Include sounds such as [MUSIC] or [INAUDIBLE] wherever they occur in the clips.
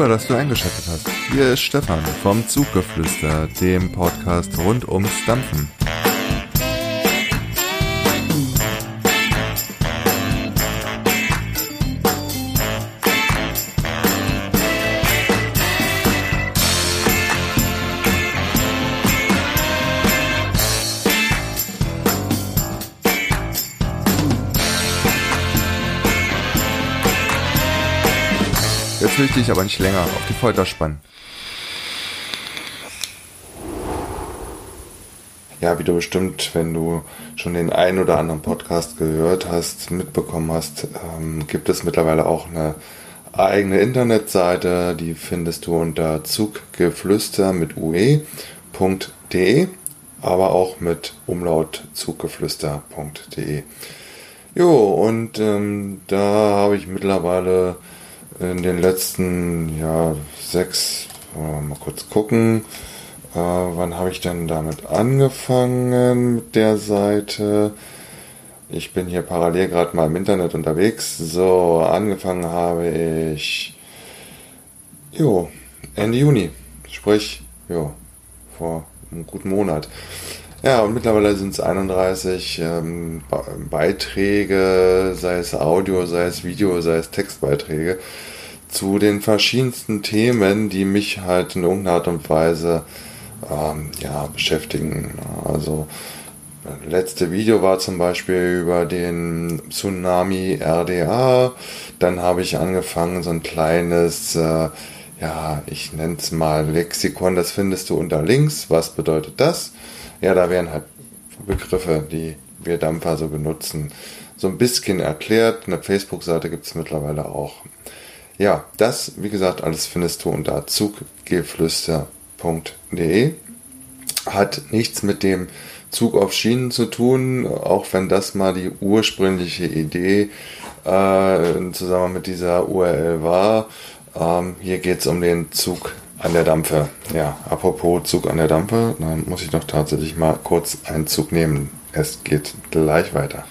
Super, dass du eingeschaltet hast. Hier ist Stefan vom Zuggeflüster, dem Podcast rund ums Dampfen. Jetzt will ich aber nicht länger auf die Folter spannen. Ja, wie du bestimmt, wenn du schon den einen oder anderen Podcast gehört hast, mitbekommen hast, ähm, gibt es mittlerweile auch eine eigene Internetseite, die findest du unter zuggeflüster mit ue.de, aber auch mit Umlaut zuggeflüster.de. Jo, und ähm, da habe ich mittlerweile in den letzten ja, sechs, mal kurz gucken, äh, wann habe ich denn damit angefangen mit der Seite? Ich bin hier parallel gerade mal im Internet unterwegs. So, angefangen habe ich jo, Ende Juni. Sprich, jo, vor einem guten Monat. Ja, und mittlerweile sind es 31 ähm, Beiträge, sei es Audio, sei es Video, sei es Textbeiträge, zu den verschiedensten Themen, die mich halt in irgendeiner Art und Weise ähm, ja, beschäftigen. Also letzte Video war zum Beispiel über den Tsunami RDA. Dann habe ich angefangen, so ein kleines, äh, ja, ich nenne es mal Lexikon, das findest du unter links. Was bedeutet das? Ja, da wären halt Begriffe, die wir Dampfer so benutzen, so ein bisschen erklärt. Eine Facebook-Seite gibt es mittlerweile auch. Ja, das, wie gesagt, alles findest du unter zuggeflüster.de. Hat nichts mit dem Zug auf Schienen zu tun, auch wenn das mal die ursprüngliche Idee äh, zusammen mit dieser URL war. Ähm, hier geht es um den Zug an der Dampfe. Ja, apropos Zug an der Dampfe, dann muss ich noch tatsächlich mal kurz einen Zug nehmen. Es geht gleich weiter.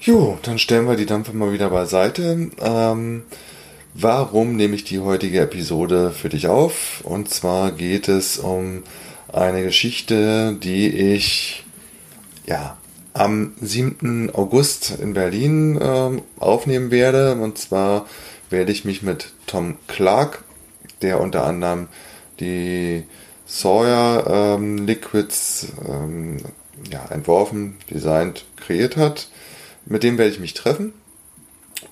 Jo, dann stellen wir die Dampfe mal wieder beiseite. Ähm, warum nehme ich die heutige Episode für dich auf? Und zwar geht es um eine Geschichte, die ich ja am 7. August in Berlin äh, aufnehmen werde. Und zwar werde ich mich mit Tom Clark, der unter anderem die Sawyer ähm, Liquids ähm, ja, entworfen, designt, kreiert hat. Mit dem werde ich mich treffen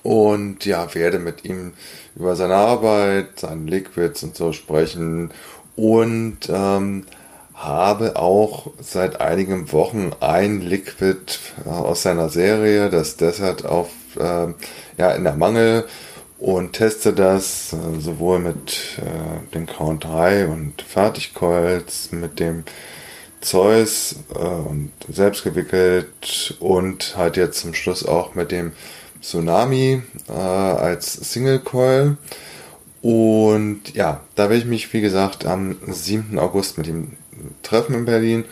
und ja, werde mit ihm über seine Arbeit, seine Liquids und so sprechen und ähm, habe auch seit einigen Wochen ein Liquid aus seiner Serie, das Desert auf äh, ja in der Mangel und teste das äh, sowohl mit äh, dem Crown 3 und Fertigcoils, mit dem Zeus äh, und selbst gewickelt und halt jetzt zum Schluss auch mit dem Tsunami äh, als Single Coil. Und ja, da werde ich mich, wie gesagt, am 7. August mit ihm treffen in Berlin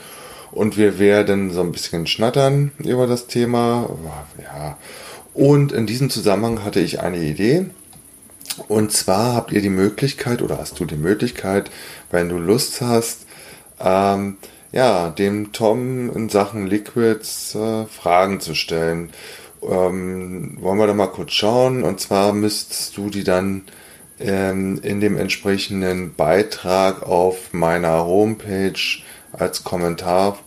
und wir werden so ein bisschen schnattern über das Thema. Ja. Und in diesem Zusammenhang hatte ich eine Idee. Und zwar habt ihr die Möglichkeit oder hast du die Möglichkeit, wenn du Lust hast, ähm, ja, dem Tom in Sachen Liquids äh, Fragen zu stellen. Ähm, wollen wir da mal kurz schauen? Und zwar müsstest du die dann in dem entsprechenden Beitrag auf meiner Homepage als Kommentar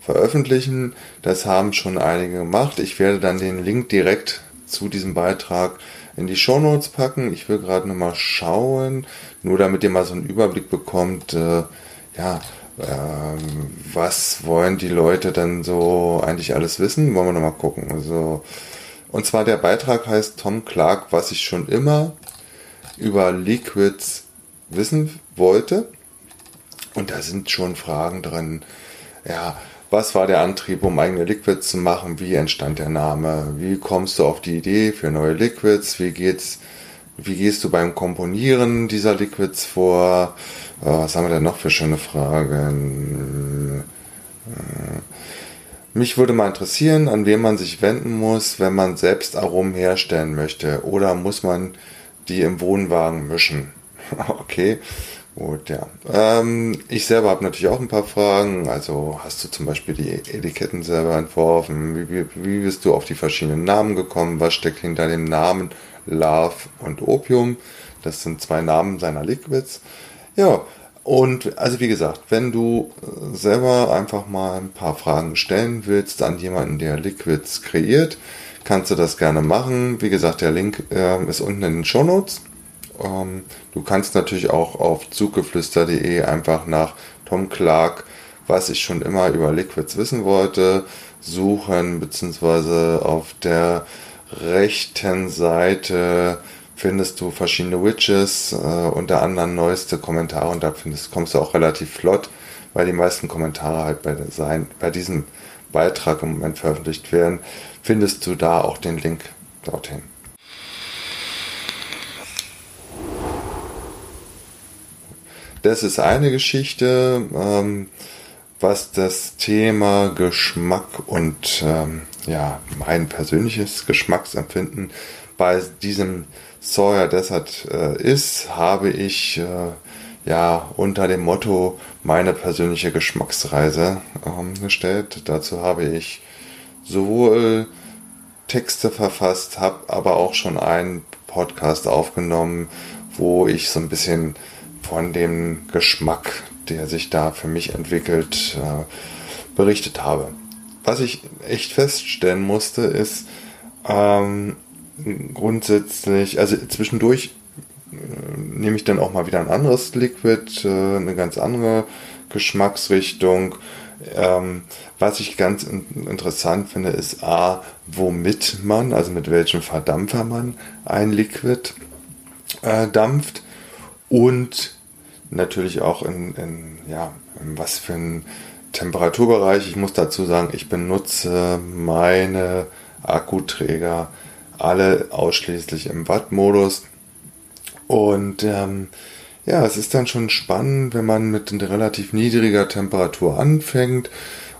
veröffentlichen. Das haben schon einige gemacht. Ich werde dann den Link direkt zu diesem Beitrag in die Show Notes packen. Ich will gerade nochmal schauen, nur damit ihr mal so einen Überblick bekommt, äh, ja, ähm, was wollen die Leute dann so eigentlich alles wissen? Wollen wir nochmal gucken. Also, und zwar der Beitrag heißt Tom Clark, was ich schon immer über Liquids wissen wollte. Und da sind schon Fragen drin. Ja, was war der Antrieb, um eigene Liquids zu machen? Wie entstand der Name? Wie kommst du auf die Idee für neue Liquids? Wie geht's? Wie gehst du beim Komponieren dieser Liquids vor? Äh, was haben wir denn noch für schöne Fragen? Äh, Mich würde mal interessieren, an wen man sich wenden muss, wenn man selbst Aromen herstellen möchte. Oder muss man die im Wohnwagen mischen? [LAUGHS] okay, gut, ja. Ähm, ich selber habe natürlich auch ein paar Fragen. Also hast du zum Beispiel die Etiketten selber entworfen? Wie, wie, wie bist du auf die verschiedenen Namen gekommen? Was steckt hinter dem Namen Love und Opium? Das sind zwei Namen seiner Liquids. Ja, und also wie gesagt, wenn du äh, selber einfach mal ein paar Fragen stellen willst an jemanden, der Liquids kreiert, kannst du das gerne machen. Wie gesagt, der Link äh, ist unten in den Show Notes. Ähm, du kannst natürlich auch auf zuggeflüster.de einfach nach Tom Clark, was ich schon immer über Liquids wissen wollte, suchen, beziehungsweise auf der rechten Seite findest du verschiedene Widgets, äh, unter anderem neueste Kommentare und da findest, kommst du auch relativ flott, weil die meisten Kommentare halt bei, sein, bei diesem Beitrag im Moment veröffentlicht werden, findest du da auch den Link dorthin. Das ist eine Geschichte, ähm, was das Thema Geschmack und ähm, ja, mein persönliches Geschmacksempfinden bei diesem Sawyer Desert äh, ist, habe ich äh, ja unter dem Motto meine persönliche Geschmacksreise ähm, gestellt. Dazu habe ich sowohl Texte verfasst, habe aber auch schon einen Podcast aufgenommen, wo ich so ein bisschen von dem Geschmack, der sich da für mich entwickelt, äh, berichtet habe. Was ich echt feststellen musste, ist, ähm, grundsätzlich, also zwischendurch äh, nehme ich dann auch mal wieder ein anderes Liquid, äh, eine ganz andere Geschmacksrichtung. Ähm, was ich ganz in interessant finde, ist A, womit man, also mit welchem Verdampfer man ein Liquid äh, dampft und natürlich auch in, in, ja, in was für ein Temperaturbereich. Ich muss dazu sagen, ich benutze meine Akkuträger alle ausschließlich im Watt-Modus. Und ähm, ja, es ist dann schon spannend, wenn man mit relativ niedriger Temperatur anfängt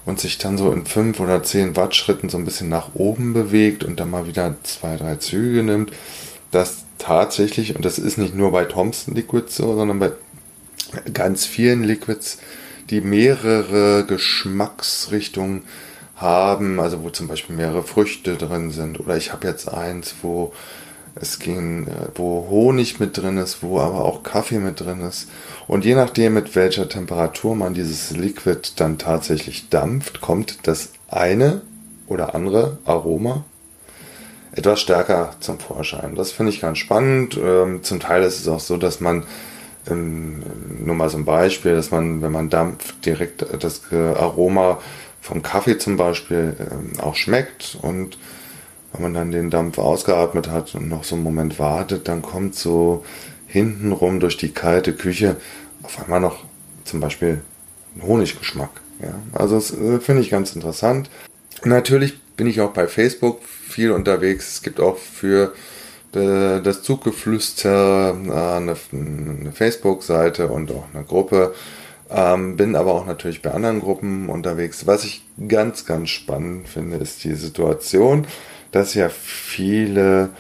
und sich dann so in 5 oder 10 Watt Schritten so ein bisschen nach oben bewegt und dann mal wieder zwei, drei Züge nimmt, dass tatsächlich, und das ist nicht nur bei Thompson Liquids so, sondern bei ganz vielen Liquids, die mehrere Geschmacksrichtungen haben, also wo zum Beispiel mehrere Früchte drin sind. Oder ich habe jetzt eins, wo es ging, äh, wo Honig mit drin ist, wo aber auch Kaffee mit drin ist. Und je nachdem, mit welcher Temperatur man dieses Liquid dann tatsächlich dampft, kommt das eine oder andere Aroma etwas stärker zum Vorschein. Das finde ich ganz spannend. Ähm, zum Teil ist es auch so, dass man, ähm, nur mal so ein Beispiel, dass man, wenn man dampft, direkt das Aroma vom Kaffee zum Beispiel ähm, auch schmeckt und wenn man dann den Dampf ausgeatmet hat und noch so einen Moment wartet, dann kommt so hintenrum durch die kalte Küche auf einmal noch zum Beispiel ein Honiggeschmack. Ja? Also das äh, finde ich ganz interessant. Natürlich bin ich auch bei Facebook viel unterwegs. Es gibt auch für äh, das Zuggeflüster äh, eine, eine Facebook-Seite und auch eine Gruppe ähm, bin aber auch natürlich bei anderen Gruppen unterwegs. Was ich ganz, ganz spannend finde, ist die Situation, dass ja viele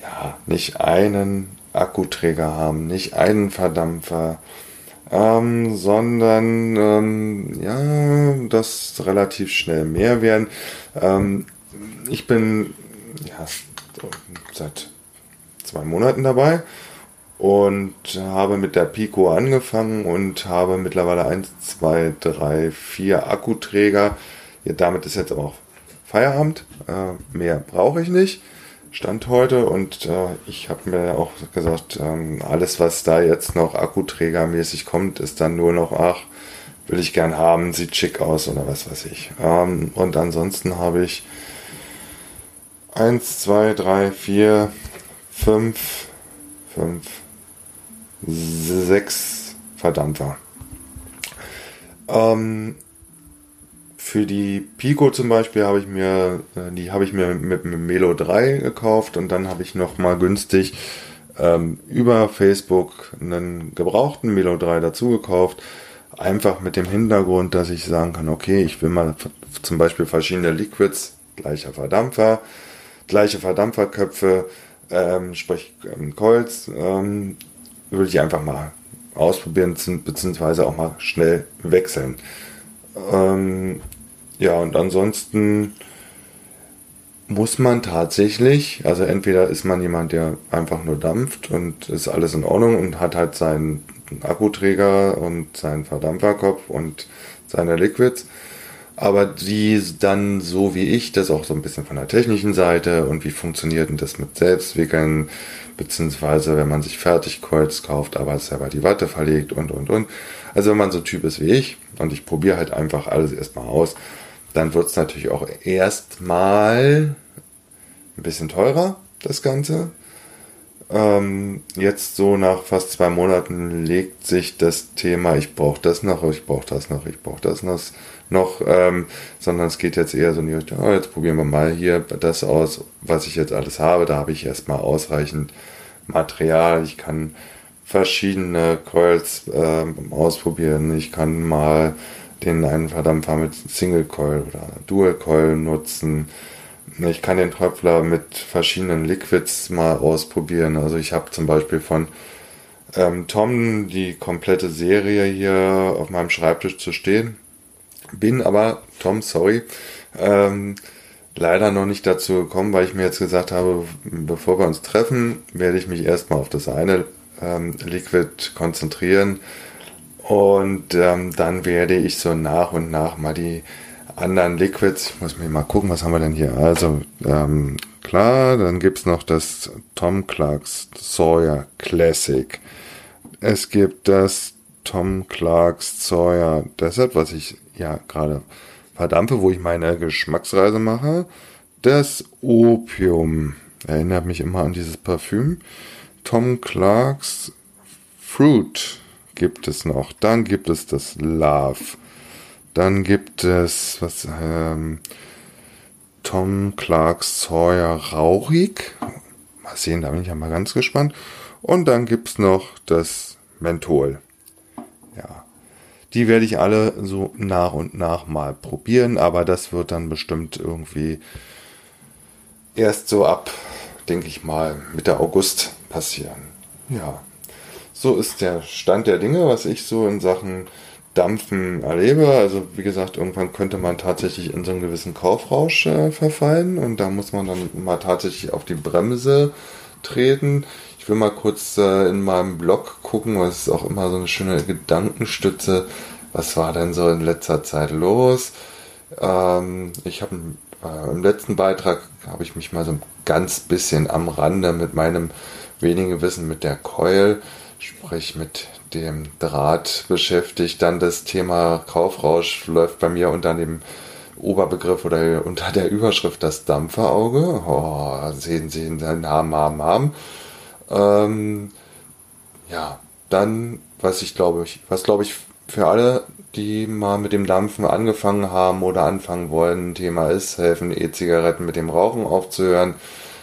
ja nicht einen Akkuträger haben, nicht einen Verdampfer, ähm, sondern ähm, ja, das relativ schnell mehr werden. Ähm, ich bin ja, seit zwei Monaten dabei und habe mit der Pico angefangen und habe mittlerweile 1, 2, 3, 4 Akkuträger. Ja, damit ist jetzt aber auch Feierabend. Äh, mehr brauche ich nicht. Stand heute und äh, ich habe mir auch gesagt, ähm, alles was da jetzt noch Akkuträgermäßig kommt, ist dann nur noch, ach, will ich gern haben, sieht schick aus oder was weiß ich. Ähm, und ansonsten habe ich 1, 2, 3, 4, 5, 5, sechs Verdampfer. Ähm, für die Pico zum Beispiel habe ich mir, äh, die habe ich mir mit, mit Melo 3 gekauft und dann habe ich noch mal günstig ähm, über Facebook einen gebrauchten Melo 3 dazu gekauft. Einfach mit dem Hintergrund, dass ich sagen kann, okay, ich will mal zum Beispiel verschiedene Liquids, gleicher Verdampfer, gleiche Verdampferköpfe, ähm, sprich ähm, Coils, ähm, würde ich einfach mal ausprobieren, beziehungsweise auch mal schnell wechseln. Ähm, ja, und ansonsten muss man tatsächlich, also entweder ist man jemand, der einfach nur dampft und ist alles in Ordnung und hat halt seinen Akkuträger und seinen Verdampferkopf und seine Liquids, aber die dann so wie ich, das auch so ein bisschen von der technischen Seite und wie funktioniert denn das mit Selbstwickeln, beziehungsweise wenn man sich Fertigkreuz kauft, aber selber die Watte verlegt und und und. Also wenn man so Typ ist wie ich und ich probiere halt einfach alles erstmal aus, dann wird es natürlich auch erstmal ein bisschen teurer, das Ganze. Ähm, jetzt so nach fast zwei Monaten legt sich das Thema, ich brauche das noch, ich brauche das noch, ich brauche das noch, noch ähm, sondern es geht jetzt eher so in oh, jetzt probieren wir mal hier das aus, was ich jetzt alles habe. Da habe ich erstmal ausreichend Material. Ich kann verschiedene Coils ähm, ausprobieren. Ich kann mal den einen Verdampfer mit Single Coil oder Dual Coil nutzen. Ich kann den Tröpfler mit verschiedenen Liquids mal ausprobieren. Also ich habe zum Beispiel von ähm, Tom die komplette Serie hier auf meinem Schreibtisch zu stehen. Bin aber, Tom, sorry, ähm, leider noch nicht dazu gekommen, weil ich mir jetzt gesagt habe, bevor wir uns treffen, werde ich mich erstmal auf das eine ähm, Liquid konzentrieren und ähm, dann werde ich so nach und nach mal die anderen Liquids, muss mir mal gucken, was haben wir denn hier? Also, ähm, klar, dann gibt es noch das Tom Clarks Sawyer Classic. Es gibt das Tom Clarks Sawyer Desert, was ich ja gerade verdampfe, wo ich meine Geschmacksreise mache. Das Opium erinnert mich immer an dieses Parfüm. Tom Clarks Fruit gibt es noch. Dann gibt es das Love. Dann gibt es was ähm, Tom Clark Sawyer Rauchig. Mal sehen, da bin ich ja mal ganz gespannt. Und dann gibt es noch das Menthol. Ja. Die werde ich alle so nach und nach mal probieren, aber das wird dann bestimmt irgendwie erst so ab, denke ich mal, Mitte August passieren. Ja so ist der Stand der Dinge, was ich so in Sachen Dampfen erlebe. Also wie gesagt, irgendwann könnte man tatsächlich in so einen gewissen Kaufrausch äh, verfallen und da muss man dann mal tatsächlich auf die Bremse treten. Ich will mal kurz äh, in meinem Blog gucken, was ist auch immer so eine schöne Gedankenstütze. Was war denn so in letzter Zeit los? Ähm, ich habe äh, im letzten Beitrag habe ich mich mal so ein ganz bisschen am Rande mit meinem wenigen Wissen mit der Coil sprich mit dem Draht beschäftigt. Dann das Thema Kaufrausch läuft bei mir unter dem Oberbegriff oder unter der Überschrift das Dampferauge. Oh, sehen Sie den Namen, Namen, Namen. Ähm, ja, dann, was ich glaube, was glaube ich für alle, die mal mit dem Dampfen angefangen haben oder anfangen wollen, Thema ist, helfen E-Zigaretten mit dem Rauchen aufzuhören.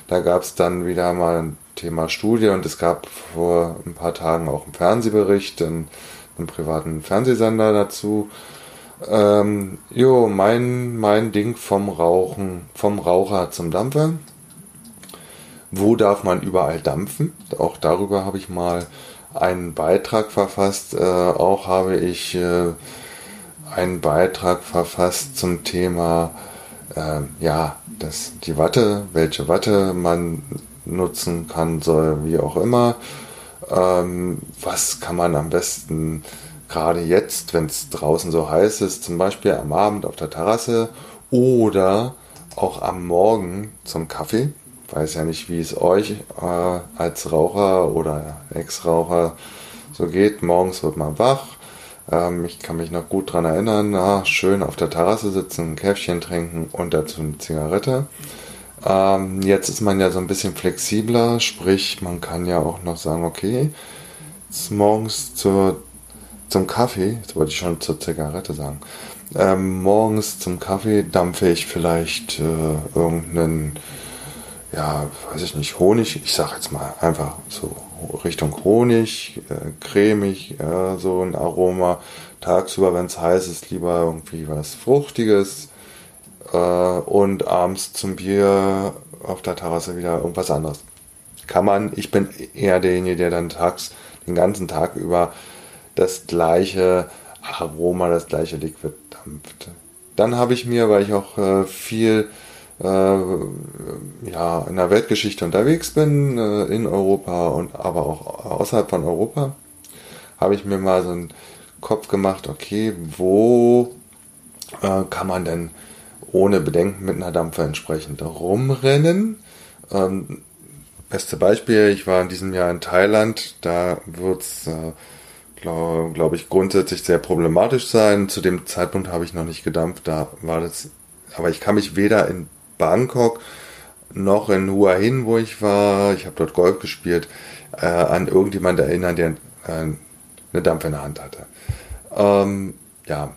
Da gab es dann wieder mal Thema Studie und es gab vor ein paar Tagen auch einen Fernsehbericht in einem privaten Fernsehsender dazu. Ähm, jo, mein, mein Ding vom Rauchen, vom Raucher zum Dampfer. Wo darf man überall dampfen? Auch darüber habe ich mal einen Beitrag verfasst. Äh, auch habe ich äh, einen Beitrag verfasst zum Thema, äh, ja, das, die Watte, welche Watte man nutzen kann, soll, wie auch immer. Ähm, was kann man am besten gerade jetzt, wenn es draußen so heiß ist, zum Beispiel am Abend auf der Terrasse oder auch am Morgen zum Kaffee. Weiß ja nicht, wie es euch äh, als Raucher oder Ex-Raucher so geht. Morgens wird man wach. Ähm, ich kann mich noch gut daran erinnern, ah, schön auf der Terrasse sitzen, ein Käffchen trinken und dazu eine Zigarette. Ähm, jetzt ist man ja so ein bisschen flexibler, sprich, man kann ja auch noch sagen, okay, morgens zur, zum Kaffee, jetzt wollte ich schon zur Zigarette sagen, ähm, morgens zum Kaffee dampfe ich vielleicht äh, irgendeinen, ja, weiß ich nicht, Honig, ich sag jetzt mal einfach so Richtung Honig, äh, cremig, äh, so ein Aroma. Tagsüber, wenn es heiß ist, lieber irgendwie was Fruchtiges, äh, und abends zum Bier auf der Terrasse wieder irgendwas anderes. Kann man, ich bin eher derjenige, der dann tags, den ganzen Tag über das gleiche Aroma, das gleiche Liquid dampft. Dann habe ich mir, weil ich auch äh, viel äh, ja, in der Weltgeschichte unterwegs bin, äh, in Europa und aber auch außerhalb von Europa, habe ich mir mal so einen Kopf gemacht, okay, wo äh, kann man denn ohne Bedenken mit einer Dampfer entsprechend rumrennen? Ähm, beste Beispiel, ich war in diesem Jahr in Thailand, da wird's äh, glaube glaub ich, grundsätzlich sehr problematisch sein. Zu dem Zeitpunkt habe ich noch nicht gedampft, da war das, aber ich kann mich weder in Bangkok noch in Hua Hin, wo ich war, ich habe dort Golf gespielt, äh, an irgendjemand erinnern, der äh, eine Dampf in der Hand hatte. Ähm, ja,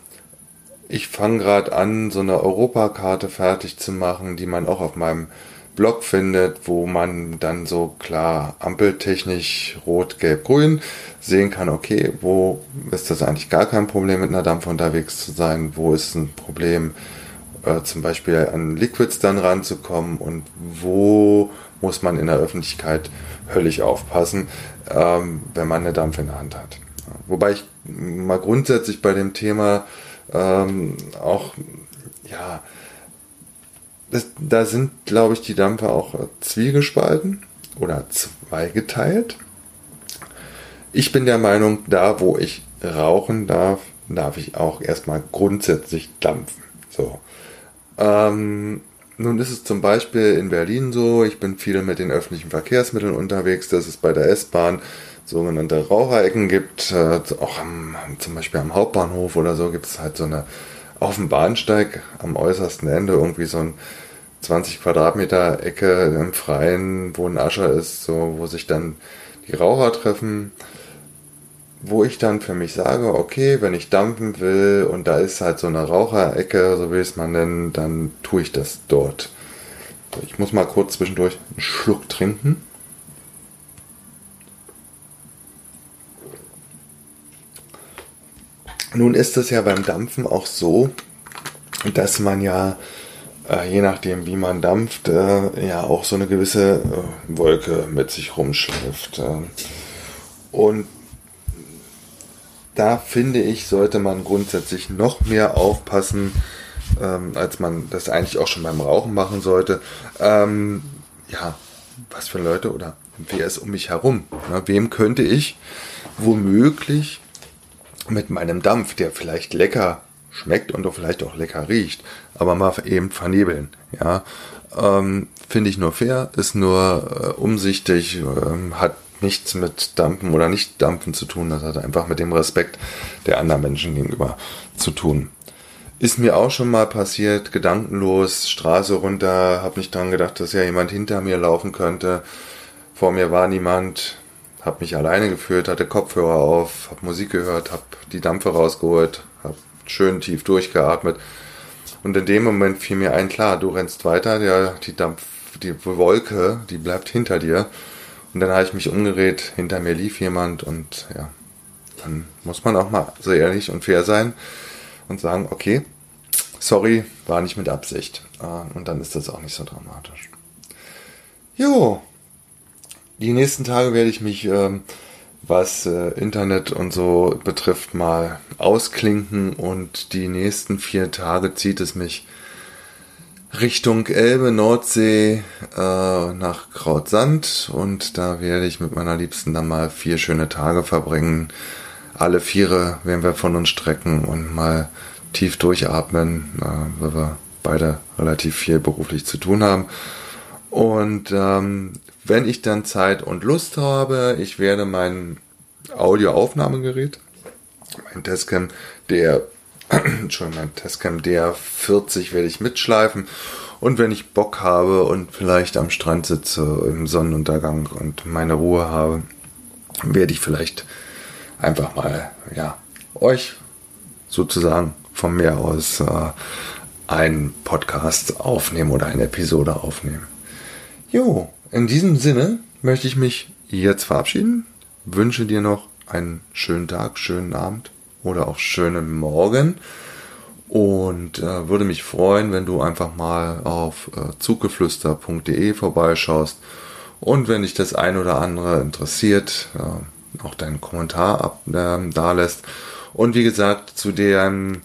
ich fange gerade an, so eine Europakarte fertig zu machen, die man auch auf meinem Blog findet, wo man dann so klar ampeltechnisch rot, gelb, grün sehen kann, okay, wo ist das eigentlich gar kein Problem mit einer Dampf unterwegs zu sein, wo ist ein Problem äh, zum Beispiel an Liquids dann ranzukommen und wo muss man in der Öffentlichkeit höllisch aufpassen, ähm, wenn man eine Dampf in der Hand hat. Wobei ich mal grundsätzlich bei dem Thema ähm, auch, ja, das, da sind, glaube ich, die Dampfer auch zwiegespalten oder zweigeteilt. Ich bin der Meinung, da wo ich rauchen darf, darf ich auch erstmal grundsätzlich dampfen. So. Ähm, nun ist es zum Beispiel in Berlin so, ich bin viel mit den öffentlichen Verkehrsmitteln unterwegs, dass es bei der S-Bahn sogenannte Raucherecken gibt, äh, auch am, zum Beispiel am Hauptbahnhof oder so gibt es halt so eine auf dem Bahnsteig am äußersten Ende irgendwie so ein 20 Quadratmeter Ecke im Freien, wo ein Ascher ist, so, wo sich dann die Raucher treffen, wo ich dann für mich sage, okay, wenn ich dampfen will und da ist halt so eine Raucherecke, so will ich es mal nennen, dann tue ich das dort. Ich muss mal kurz zwischendurch einen Schluck trinken. Nun ist es ja beim Dampfen auch so, dass man ja äh, je nachdem, wie man dampft, äh, ja auch so eine gewisse äh, Wolke mit sich rumschläft. Äh. und da finde ich, sollte man grundsätzlich noch mehr aufpassen, ähm, als man das eigentlich auch schon beim Rauchen machen sollte. Ähm, ja, was für Leute oder wer ist um mich herum? Na, wem könnte ich womöglich mit meinem Dampf, der vielleicht lecker schmeckt und doch vielleicht auch lecker riecht, aber mal eben vernebeln. Ja, ähm, finde ich nur fair, ist nur äh, umsichtig, äh, hat nichts mit Dampfen oder nicht Dampfen zu tun, das hat einfach mit dem Respekt der anderen Menschen gegenüber zu tun. Ist mir auch schon mal passiert, gedankenlos, Straße runter, habe nicht dran gedacht, dass ja jemand hinter mir laufen könnte. Vor mir war niemand, habe mich alleine geführt, hatte Kopfhörer auf, habe Musik gehört, habe die Dampfe rausgeholt, habe schön tief durchgeatmet. Und in dem Moment fiel mir ein, klar, du rennst weiter, der, die Dampf, die Wolke, die bleibt hinter dir. Und dann habe ich mich umgedreht, hinter mir lief jemand und ja, dann muss man auch mal so ehrlich und fair sein und sagen, okay, sorry, war nicht mit Absicht. Äh, und dann ist das auch nicht so dramatisch. Jo, die nächsten Tage werde ich mich ähm, was äh, Internet und so betrifft, mal ausklinken und die nächsten vier Tage zieht es mich Richtung Elbe, Nordsee, äh, nach Krautsand und da werde ich mit meiner Liebsten dann mal vier schöne Tage verbringen. Alle Viere werden wir von uns strecken und mal tief durchatmen, äh, weil wir beide relativ viel beruflich zu tun haben. Und ähm, wenn ich dann Zeit und Lust habe, ich werde mein Audioaufnahmegerät, mein Testcam, der, [CLEARS THROAT] Entschuldigung, mein Testcam DR40 werde ich mitschleifen. Und wenn ich Bock habe und vielleicht am Strand sitze im Sonnenuntergang und meine Ruhe habe, werde ich vielleicht einfach mal, ja, euch sozusagen vom Meer aus äh, einen Podcast aufnehmen oder eine Episode aufnehmen. Jo, in diesem Sinne möchte ich mich jetzt verabschieden. Wünsche dir noch einen schönen Tag, schönen Abend oder auch schönen Morgen. Und äh, würde mich freuen, wenn du einfach mal auf äh, zugeflüster.de vorbeischaust und wenn dich das ein oder andere interessiert, äh, auch deinen Kommentar ab, äh, da lässt. Und wie gesagt, zu dem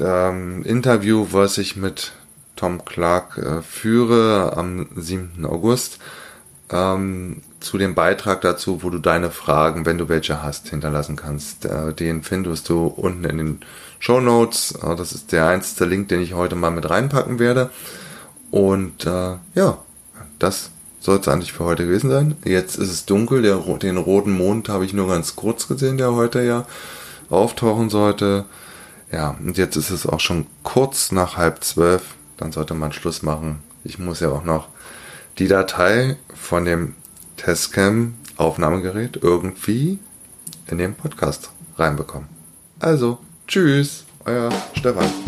ähm, Interview, was ich mit Tom Clark äh, führe am 7. August, ähm, zu dem Beitrag dazu, wo du deine Fragen, wenn du welche hast, hinterlassen kannst. Äh, den findest du unten in den Show Notes. Äh, das ist der einzige Link, den ich heute mal mit reinpacken werde. Und äh, ja, das soll es eigentlich für heute gewesen sein. Jetzt ist es dunkel. Der, den roten Mond habe ich nur ganz kurz gesehen, der heute ja auftauchen sollte. Ja, und jetzt ist es auch schon kurz nach halb zwölf. Dann sollte man Schluss machen. Ich muss ja auch noch die Datei von dem Testcam Aufnahmegerät irgendwie in den Podcast reinbekommen. Also, tschüss, euer Stefan.